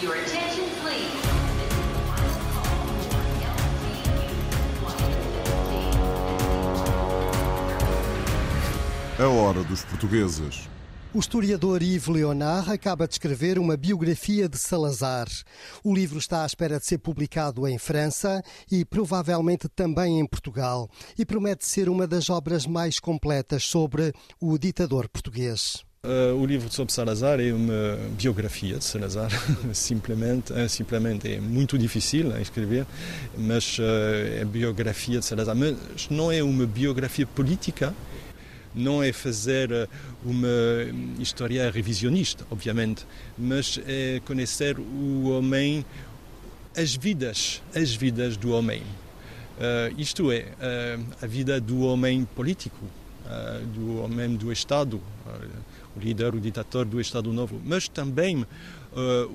Your attention, please. This is the final call for LTU 115. A hora dos portugueses. O historiador Yves Leonard acaba de escrever uma biografia de Salazar. O livro está à espera de ser publicado em França e provavelmente também em Portugal e promete ser uma das obras mais completas sobre o ditador português. Uh, o livro sobre Salazar é uma biografia de Salazar, simplesmente, uh, simplesmente é muito difícil a escrever, mas uh, é biografia de Salazar. Mas não é uma biografia política, não é fazer eh, uma história revisionista, obviamente, mas é conhecer o homem, as vidas, as vidas do homem. Uh, isto é, a vida do homem político, do homem do Estado, o líder, o ditador do Estado Novo, mas também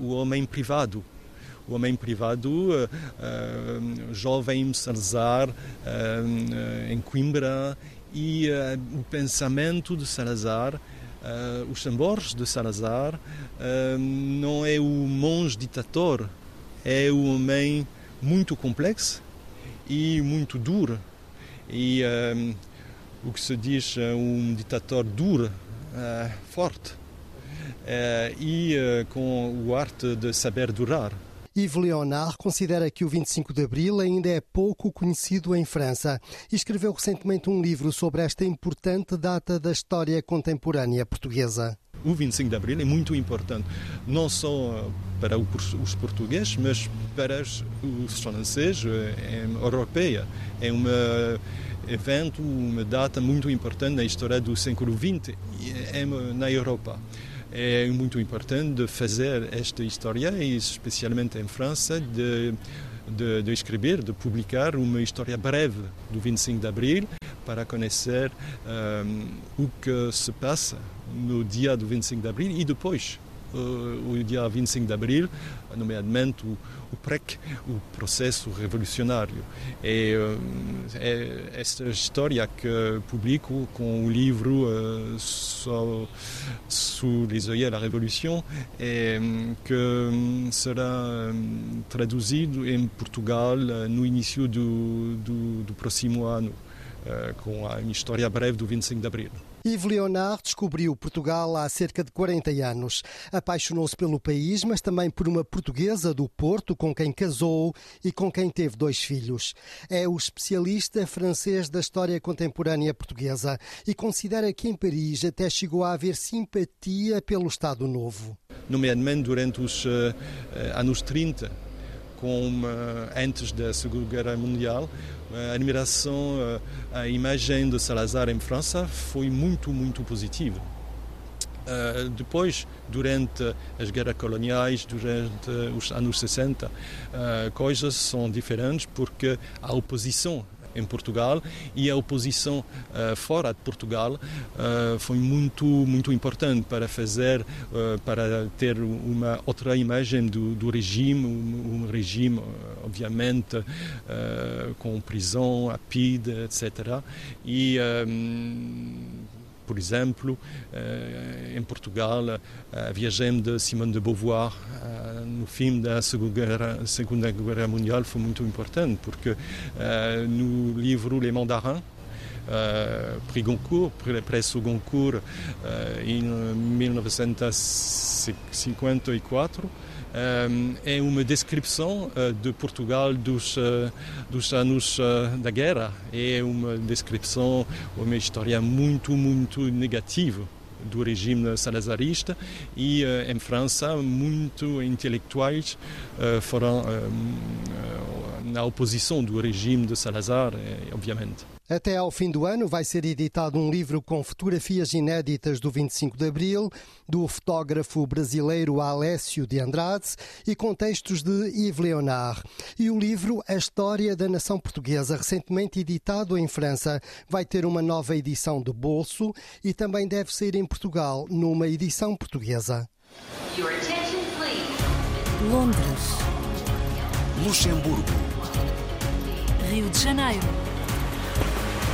o homem privado, o homem privado, uh, uh, jovem Salazar, uh, em Coimbra e o pensamento de Salazar, os tambores de Salazar, não é o monge ditador, é o homem muito complexo e muito duro. E o que se diz um ditador duro, forte, e com o arte de saber durar. Yves Leonard considera que o 25 de Abril ainda é pouco conhecido em França e escreveu recentemente um livro sobre esta importante data da história contemporânea portuguesa. O 25 de Abril é muito importante, não só para os portugueses, mas para os franceses, é europeia. É um evento, uma data muito importante na história do século XX na Europa é muito importante fazer esta história, e especialmente em França, de, de, de, escrever, de publicar uma história breve do 25 de Abril para conhecer um, o que se passa no dia do 25 de Abril e depois o dia 25 de abril, nomeadamente o, o PREC, o processo revolucionário. É, é esta história que publico com o livro uh, Sous les œillets la é, que será traduzido em Portugal no início do, do, do próximo ano, com a história breve do 25 de abril. Yves Leonard descobriu Portugal há cerca de 40 anos. Apaixonou-se pelo país, mas também por uma portuguesa do Porto com quem casou e com quem teve dois filhos. É o especialista francês da história contemporânea portuguesa e considera que em Paris até chegou a haver simpatia pelo Estado Novo. Nomeadamente durante os uh, anos 30, com, uh, antes da Segunda Guerra Mundial, a admiração, a imagem de Salazar em França foi muito, muito positiva. Uh, depois, durante as guerras coloniais, durante os anos 60, uh, coisas são diferentes porque a oposição em Portugal e a oposição uh, fora de Portugal uh, foi muito muito importante para fazer uh, para ter uma outra imagem do, do regime um, um regime obviamente com prisão a PID etc e por exemplo, em Portugal, a viagem de Simone de Beauvoir no fim da Segunda Guerra, Segunda Guerra Mundial foi muito importante, porque no livro Les Mandarins, Uh, prix Goncourt, presse Goncourt uh, em 1954 um, é uma descrição uh, de Portugal dos, uh, dos anos da guerra. É uma descrição, uma história muito, muito negativa do regime salazarista e em França muito intelectuais foram na oposição do regime de Salazar, obviamente. Até ao fim do ano vai ser editado um livro com fotografias inéditas do 25 de Abril, do fotógrafo brasileiro Alessio de Andrade e com textos de Yves Leonard. E o livro A História da Nação Portuguesa, recentemente editado em França, vai ter uma nova edição de bolso e também deve sair em Portugal numa edição portuguesa. Londres. Luxemburgo. Rio de Janeiro.